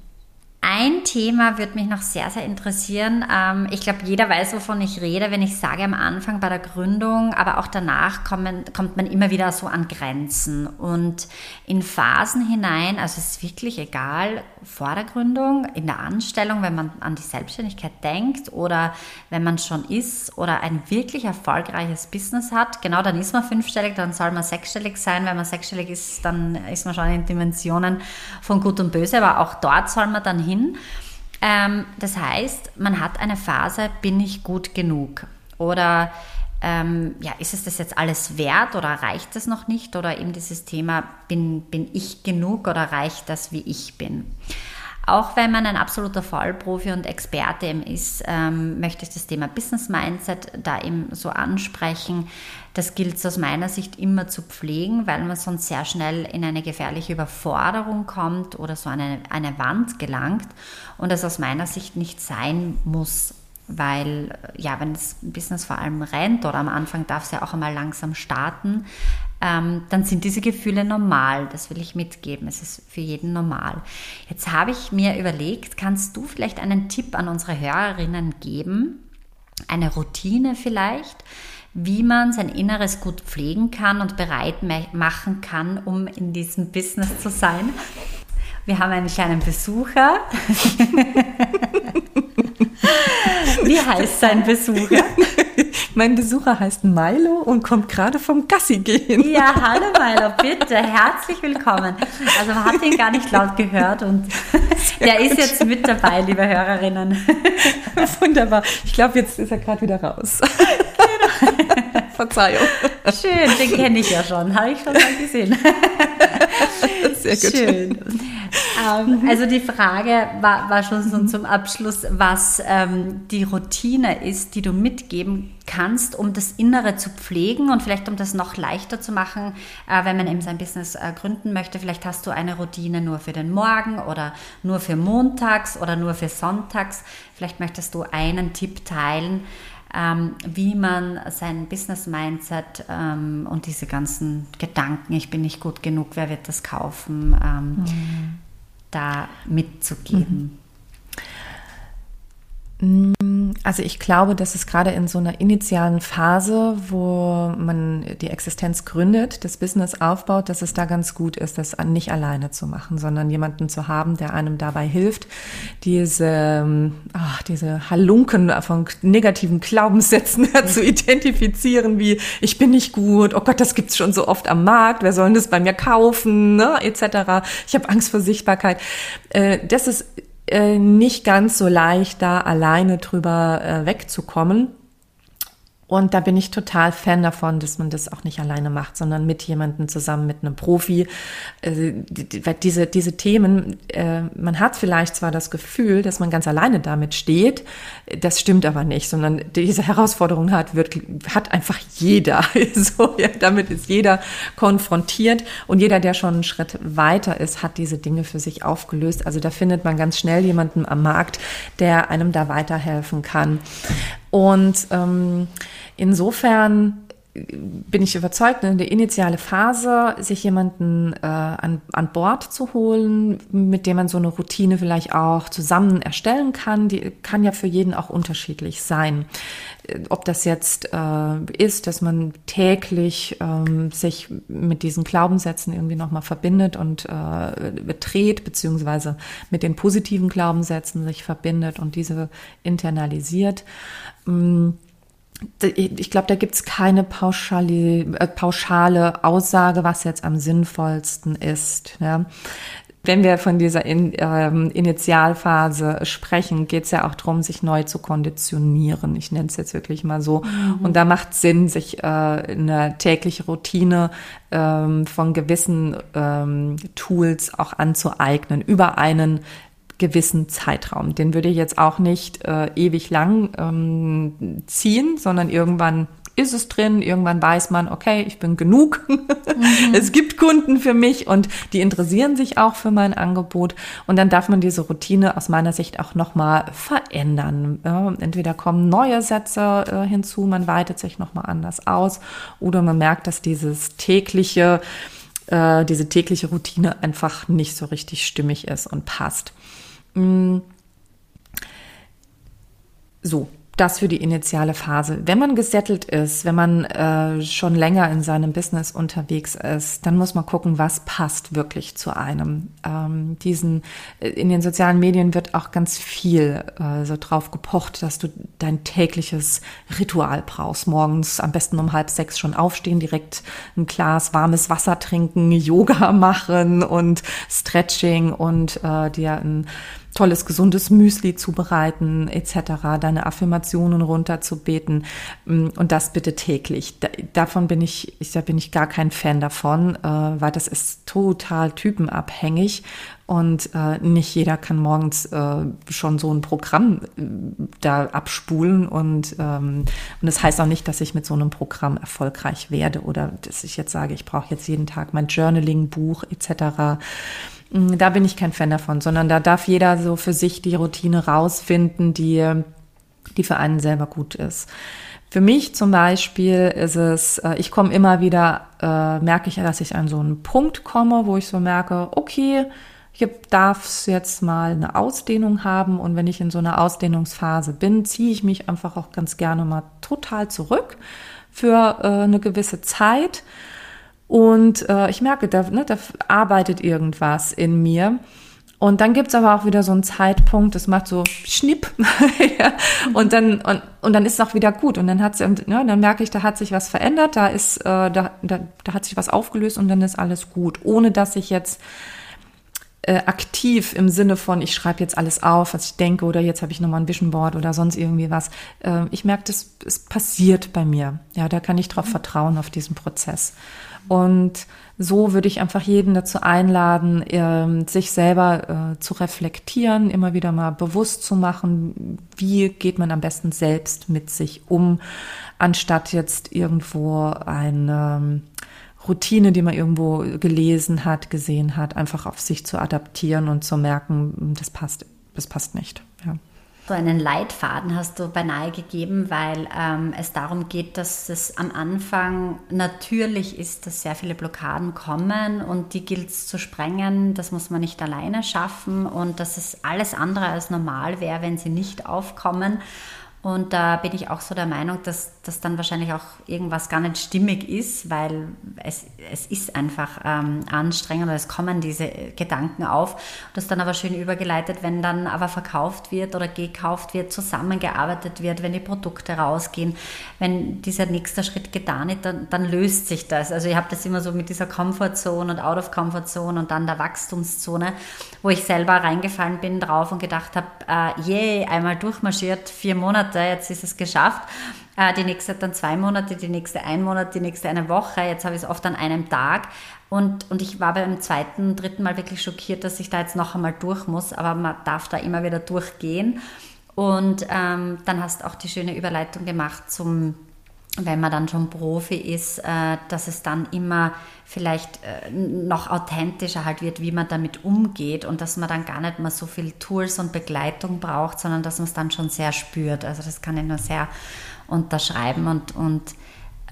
Ein Thema würde mich noch sehr, sehr interessieren. Ähm, ich glaube, jeder weiß, wovon ich rede, wenn ich sage am Anfang bei der Gründung, aber auch danach kommen, kommt man immer wieder so an Grenzen. Und in Phasen hinein, also es ist wirklich egal, vor der Gründung, in der Anstellung, wenn man an die Selbstständigkeit denkt oder wenn man schon ist oder ein wirklich erfolgreiches Business hat, genau dann ist man fünfstellig, dann soll man sechsstellig sein. Wenn man sechsstellig ist, dann ist man schon in Dimensionen von Gut und Böse, aber auch dort soll man dann hin. Ähm, das heißt, man hat eine Phase, bin ich gut genug? Oder ähm, ja, ist es das jetzt alles wert oder reicht das noch nicht? Oder eben dieses Thema, bin, bin ich genug oder reicht das, wie ich bin? Auch wenn man ein absoluter Vollprofi und Experte ist, ähm, möchte ich das Thema Business Mindset da eben so ansprechen. Das gilt aus meiner Sicht immer zu pflegen, weil man sonst sehr schnell in eine gefährliche Überforderung kommt oder so eine, eine Wand gelangt und das aus meiner Sicht nicht sein muss weil ja, wenn das Business vor allem rennt oder am Anfang darf es ja auch einmal langsam starten, ähm, dann sind diese Gefühle normal. Das will ich mitgeben. Es ist für jeden normal. Jetzt habe ich mir überlegt, kannst du vielleicht einen Tipp an unsere Hörerinnen geben? Eine Routine vielleicht? wie man sein Inneres gut pflegen kann und bereit machen kann, um in diesem Business zu sein. Wir haben einen kleinen Besucher. Wie heißt sein Besucher? Mein Besucher heißt Milo und kommt gerade vom Gassi gehen. Ja, hallo Milo, bitte, herzlich willkommen. Also man hat ihn gar nicht laut gehört und Sehr der gut. ist jetzt mit dabei, liebe Hörerinnen. Wunderbar. Ich glaube, jetzt ist er gerade wieder raus. Genau. Verzeihung. Schön, den kenne ich ja schon, habe ich schon mal gesehen. Sehr gut. Schön. Ähm, also die Frage war, war schon so zum Abschluss, was ähm, die Routine ist, die du mitgeben kannst, um das Innere zu pflegen und vielleicht um das noch leichter zu machen, äh, wenn man eben sein Business äh, gründen möchte. Vielleicht hast du eine Routine nur für den Morgen oder nur für montags oder nur für sonntags. Vielleicht möchtest du einen Tipp teilen, ähm, wie man sein Business-Mindset ähm, und diese ganzen Gedanken, ich bin nicht gut genug, wer wird das kaufen, ähm, mhm. da mitzugeben. Mhm. Mm, also ich glaube, dass es gerade in so einer initialen Phase, wo man die Existenz gründet, das Business aufbaut, dass es da ganz gut ist, das nicht alleine zu machen, sondern jemanden zu haben, der einem dabei hilft, diese, ach, diese Halunken von negativen Glaubenssätzen zu identifizieren, wie ich bin nicht gut, oh Gott, das gibt's schon so oft am Markt, wer soll denn das bei mir kaufen, ne, etc. Ich habe Angst vor Sichtbarkeit. Äh, das ist nicht ganz so leicht, da alleine drüber äh, wegzukommen. Und da bin ich total Fan davon, dass man das auch nicht alleine macht, sondern mit jemandem zusammen, mit einem Profi. Äh, diese, diese Themen, äh, man hat vielleicht zwar das Gefühl, dass man ganz alleine damit steht, das stimmt aber nicht, sondern diese Herausforderung hat, wird, hat einfach jeder. so, ja, damit ist jeder konfrontiert und jeder, der schon einen Schritt weiter ist, hat diese Dinge für sich aufgelöst. Also da findet man ganz schnell jemanden am Markt, der einem da weiterhelfen kann. Und ähm, insofern bin ich überzeugt, in der initiale Phase, sich jemanden äh, an, an Bord zu holen, mit dem man so eine Routine vielleicht auch zusammen erstellen kann, die kann ja für jeden auch unterschiedlich sein. Äh, ob das jetzt äh, ist, dass man täglich ähm, sich mit diesen Glaubenssätzen irgendwie nochmal verbindet und äh, betreht, beziehungsweise mit den positiven Glaubenssätzen sich verbindet und diese internalisiert. Ich glaube, da gibt es keine pauschale, äh, pauschale Aussage, was jetzt am sinnvollsten ist. Ja. Wenn wir von dieser In, ähm, Initialphase sprechen, geht es ja auch darum, sich neu zu konditionieren. Ich nenne es jetzt wirklich mal so. Mhm. Und da macht Sinn, sich äh, eine tägliche Routine ähm, von gewissen ähm, Tools auch anzueignen über einen gewissen Zeitraum. Den würde ich jetzt auch nicht äh, ewig lang ähm, ziehen, sondern irgendwann ist es drin, irgendwann weiß man, okay, ich bin genug. Mhm. es gibt Kunden für mich und die interessieren sich auch für mein Angebot. Und dann darf man diese Routine aus meiner Sicht auch nochmal verändern. Ja, entweder kommen neue Sätze äh, hinzu, man weitet sich nochmal anders aus oder man merkt, dass dieses tägliche, äh, diese tägliche Routine einfach nicht so richtig stimmig ist und passt. Mm. So, das für die initiale Phase. Wenn man gesettelt ist, wenn man äh, schon länger in seinem Business unterwegs ist, dann muss man gucken, was passt wirklich zu einem. Ähm, diesen äh, in den sozialen Medien wird auch ganz viel äh, so drauf gepocht, dass du dein tägliches Ritual brauchst. Morgens am besten um halb sechs schon aufstehen, direkt ein Glas warmes Wasser trinken, Yoga machen und Stretching und äh, dir ein tolles, gesundes Müsli zubereiten etc., deine Affirmationen runterzubeten mm, und das bitte täglich. davon bin ich, ich, da bin ich gar kein Fan davon, äh, weil das ist total typenabhängig und äh, nicht jeder kann morgens äh, schon so ein Programm da abspulen und ähm, und das heißt auch nicht, dass ich mit so einem Programm erfolgreich werde oder dass ich jetzt sage, ich brauche jetzt jeden Tag mein Journaling-Buch etc. Mm, da bin ich kein Fan davon, sondern da darf jeder so für sich die Routine rausfinden, die, die für einen selber gut ist. Für mich zum Beispiel ist es, äh, ich komme immer wieder, äh, merke ich, dass ich an so einen Punkt komme, wo ich so merke, okay, ich darf es jetzt mal eine Ausdehnung haben und wenn ich in so einer Ausdehnungsphase bin, ziehe ich mich einfach auch ganz gerne mal total zurück für äh, eine gewisse Zeit und äh, ich merke, da, ne, da arbeitet irgendwas in mir. Und dann gibt's aber auch wieder so einen Zeitpunkt, das macht so Schnipp. ja. Und dann, und, und dann ist es auch wieder gut. Und dann hat's, und, ne, dann merke ich, da hat sich was verändert, da ist, äh, da, da, da hat sich was aufgelöst und dann ist alles gut. Ohne dass ich jetzt äh, aktiv im Sinne von, ich schreibe jetzt alles auf, was ich denke, oder jetzt habe ich nochmal ein Vision Board oder sonst irgendwie was. Äh, ich merke, das es passiert bei mir. Ja, da kann ich drauf vertrauen auf diesen Prozess. Und so würde ich einfach jeden dazu einladen, ähm, sich selber äh, zu reflektieren, immer wieder mal bewusst zu machen, wie geht man am besten selbst mit sich um, anstatt jetzt irgendwo eine ähm, Routine, die man irgendwo gelesen hat, gesehen hat, einfach auf sich zu adaptieren und zu merken, das passt, das passt nicht. So einen Leitfaden hast du beinahe gegeben, weil ähm, es darum geht, dass es am Anfang natürlich ist, dass sehr viele Blockaden kommen und die gilt es zu sprengen. Das muss man nicht alleine schaffen und dass es alles andere als normal wäre, wenn sie nicht aufkommen. Und da bin ich auch so der Meinung, dass das dann wahrscheinlich auch irgendwas gar nicht stimmig ist, weil es, es ist einfach ähm, anstrengend oder es kommen diese Gedanken auf. Das dann aber schön übergeleitet, wenn dann aber verkauft wird oder gekauft wird, zusammengearbeitet wird, wenn die Produkte rausgehen, wenn dieser nächste Schritt getan ist, dann, dann löst sich das. Also ich habe das immer so mit dieser Comfortzone und Out of Comfortzone und dann der Wachstumszone, wo ich selber reingefallen bin drauf und gedacht habe, äh, je, einmal durchmarschiert, vier Monate, jetzt ist es geschafft. Äh, die nächste dann zwei Monate, die nächste ein Monat, die nächste eine Woche. Jetzt habe ich es oft an einem Tag. Und, und ich war beim zweiten, dritten Mal wirklich schockiert, dass ich da jetzt noch einmal durch muss. Aber man darf da immer wieder durchgehen. Und ähm, dann hast auch die schöne Überleitung gemacht zum wenn man dann schon Profi ist, äh, dass es dann immer vielleicht äh, noch authentischer halt wird, wie man damit umgeht und dass man dann gar nicht mehr so viel Tools und Begleitung braucht, sondern dass man es dann schon sehr spürt. Also das kann ich nur sehr unterschreiben und, und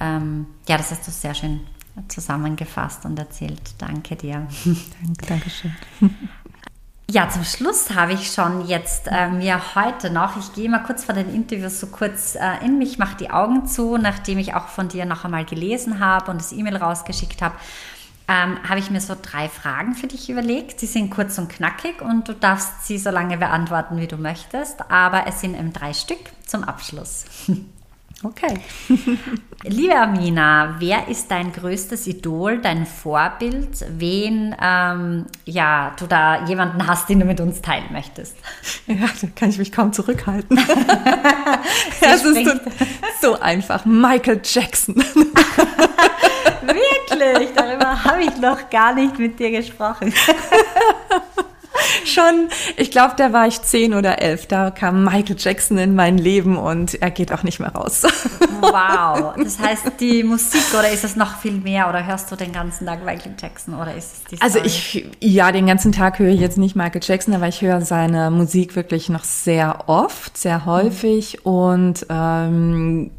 ähm, ja, das hast du sehr schön zusammengefasst und erzählt. Danke dir. Danke, Dankeschön. Ja, zum Schluss habe ich schon jetzt äh, mir heute noch, ich gehe mal kurz vor den Interviews so kurz äh, in mich, mache die Augen zu, nachdem ich auch von dir noch einmal gelesen habe und das E-Mail rausgeschickt habe, ähm, habe ich mir so drei Fragen für dich überlegt. Sie sind kurz und knackig und du darfst sie so lange beantworten, wie du möchtest, aber es sind eben drei Stück zum Abschluss. Okay. Liebe Amina, wer ist dein größtes Idol, dein Vorbild? Wen, ähm, ja, du da jemanden hast, den du mit uns teilen möchtest? Ja, da kann ich mich kaum zurückhalten. es ist so, so einfach. Michael Jackson. Wirklich? Darüber habe ich noch gar nicht mit dir gesprochen. schon, ich glaube, da war ich zehn oder elf. Da kam Michael Jackson in mein Leben und er geht auch nicht mehr raus. Wow. Das heißt, die Musik oder ist es noch viel mehr oder hörst du den ganzen Tag Michael Jackson oder ist es die also Story? Also ich, ja, den ganzen Tag höre ich jetzt nicht Michael Jackson, aber ich höre seine Musik wirklich noch sehr oft, sehr häufig mhm. und ähm,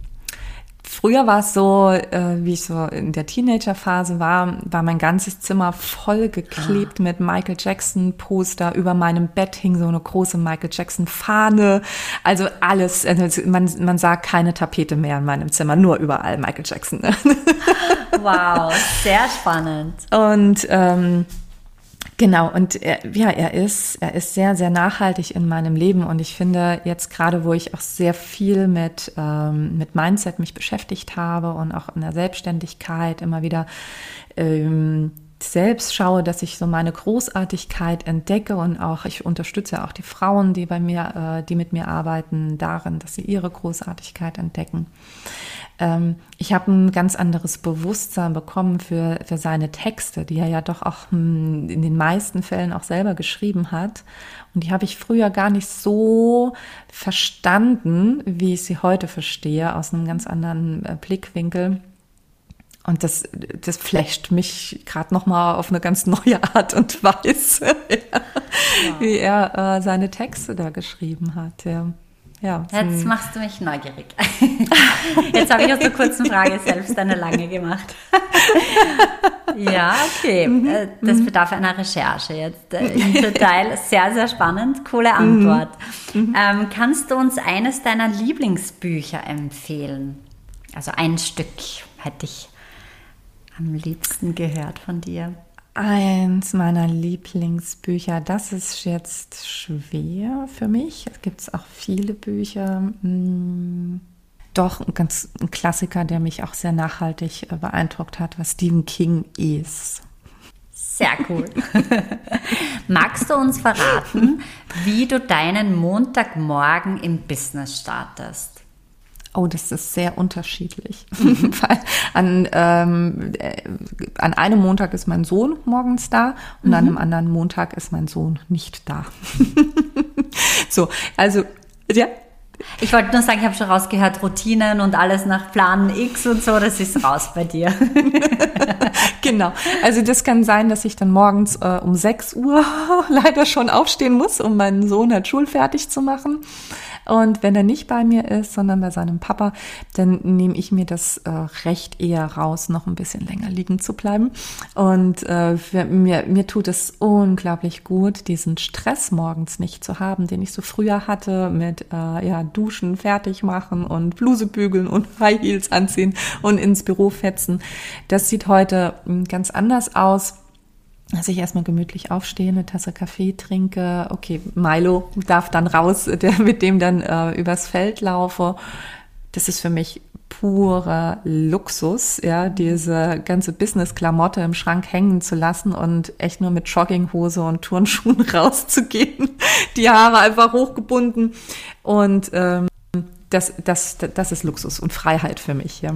Früher war es so, äh, wie ich so in der Teenagerphase war, war mein ganzes Zimmer voll geklebt ah. mit Michael Jackson Poster. Über meinem Bett hing so eine große Michael Jackson Fahne. Also alles, also man, man sah keine Tapete mehr in meinem Zimmer, nur überall Michael Jackson. wow, sehr spannend. Und ähm, Genau, und er, ja, er ist, er ist sehr, sehr nachhaltig in meinem Leben. Und ich finde, jetzt gerade, wo ich auch sehr viel mit, ähm, mit Mindset mich beschäftigt habe und auch in der Selbstständigkeit immer wieder ähm, selbst schaue, dass ich so meine Großartigkeit entdecke und auch ich unterstütze auch die Frauen, die bei mir, äh, die mit mir arbeiten, darin, dass sie ihre Großartigkeit entdecken. Ähm, ich habe ein ganz anderes Bewusstsein bekommen für, für seine Texte, die er ja doch auch hm, in den meisten Fällen auch selber geschrieben hat. Und die habe ich früher gar nicht so verstanden, wie ich sie heute verstehe, aus einem ganz anderen äh, Blickwinkel. Und das, das flasht mich gerade nochmal auf eine ganz neue Art und Weise, ja, wie er äh, seine Texte da geschrieben hat. Ja. Ja. Jetzt hm. machst du mich neugierig. Jetzt habe ich aus der kurzen Frage selbst eine lange gemacht. ja, okay. Mhm. Äh, das mhm. bedarf einer Recherche jetzt äh, im Detail. Sehr, sehr spannend. Coole Antwort. Mhm. Ähm, kannst du uns eines deiner Lieblingsbücher empfehlen? Also ein Stück hätte ich am liebsten gehört von dir. Eins meiner Lieblingsbücher, das ist jetzt schwer für mich. Es gibt auch viele Bücher. Hm, doch, ein ganz ein Klassiker, der mich auch sehr nachhaltig äh, beeindruckt hat, was Stephen King ist. Sehr cool. Magst du uns verraten, wie du deinen Montagmorgen im Business startest? Oh, das ist sehr unterschiedlich. Mhm. an, ähm, äh, an einem Montag ist mein Sohn morgens da und mhm. an einem anderen Montag ist mein Sohn nicht da. so, also, ja. Ich wollte nur sagen, ich habe schon rausgehört, Routinen und alles nach Plan X und so, das ist raus bei dir. genau. Also das kann sein, dass ich dann morgens äh, um 6 Uhr leider schon aufstehen muss, um meinen Sohn halt schulfertig zu machen. Und wenn er nicht bei mir ist, sondern bei seinem Papa, dann nehme ich mir das äh, Recht eher raus, noch ein bisschen länger liegen zu bleiben. Und äh, mir, mir tut es unglaublich gut, diesen Stress morgens nicht zu haben, den ich so früher hatte mit äh, ja, Duschen, fertig machen und Bluse bügeln und High Heels anziehen und ins Büro fetzen. Das sieht heute hm, ganz anders aus dass ich erstmal gemütlich aufstehe, eine Tasse Kaffee trinke, okay, Milo darf dann raus, der, mit dem dann äh, übers Feld laufe. Das ist für mich purer Luxus, ja, diese ganze Business-Klamotte im Schrank hängen zu lassen und echt nur mit Jogginghose und Turnschuhen rauszugehen, die Haare einfach hochgebunden und ähm, das, das, das ist Luxus und Freiheit für mich. Ja.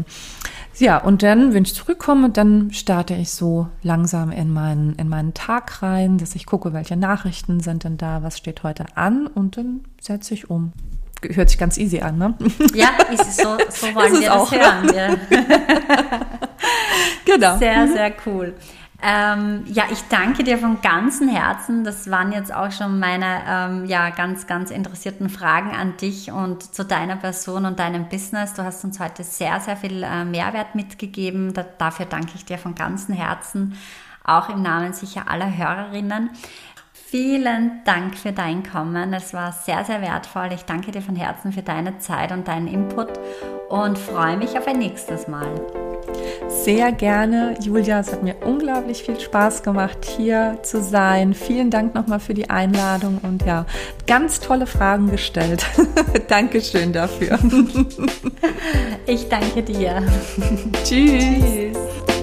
Ja, und dann, wenn ich zurückkomme, dann starte ich so langsam in meinen, in meinen Tag rein, dass ich gucke, welche Nachrichten sind denn da, was steht heute an und dann setze ich um. Hört sich ganz easy an, ne? Ja, ist so, so wollen ist wir das auch, hören. Ne? genau. Sehr, sehr cool. Ähm, ja, ich danke dir von ganzem Herzen. Das waren jetzt auch schon meine ähm, ja, ganz, ganz interessierten Fragen an dich und zu deiner Person und deinem Business. Du hast uns heute sehr, sehr viel äh, Mehrwert mitgegeben. Da, dafür danke ich dir von ganzem Herzen, auch im Namen sicher aller Hörerinnen. Vielen Dank für dein Kommen. Es war sehr, sehr wertvoll. Ich danke dir von Herzen für deine Zeit und deinen Input und freue mich auf ein nächstes Mal. Sehr gerne, Julia. Es hat mir unglaublich viel Spaß gemacht, hier zu sein. Vielen Dank nochmal für die Einladung und ja, ganz tolle Fragen gestellt. Dankeschön dafür. Ich danke dir. Tschüss. Tschüss.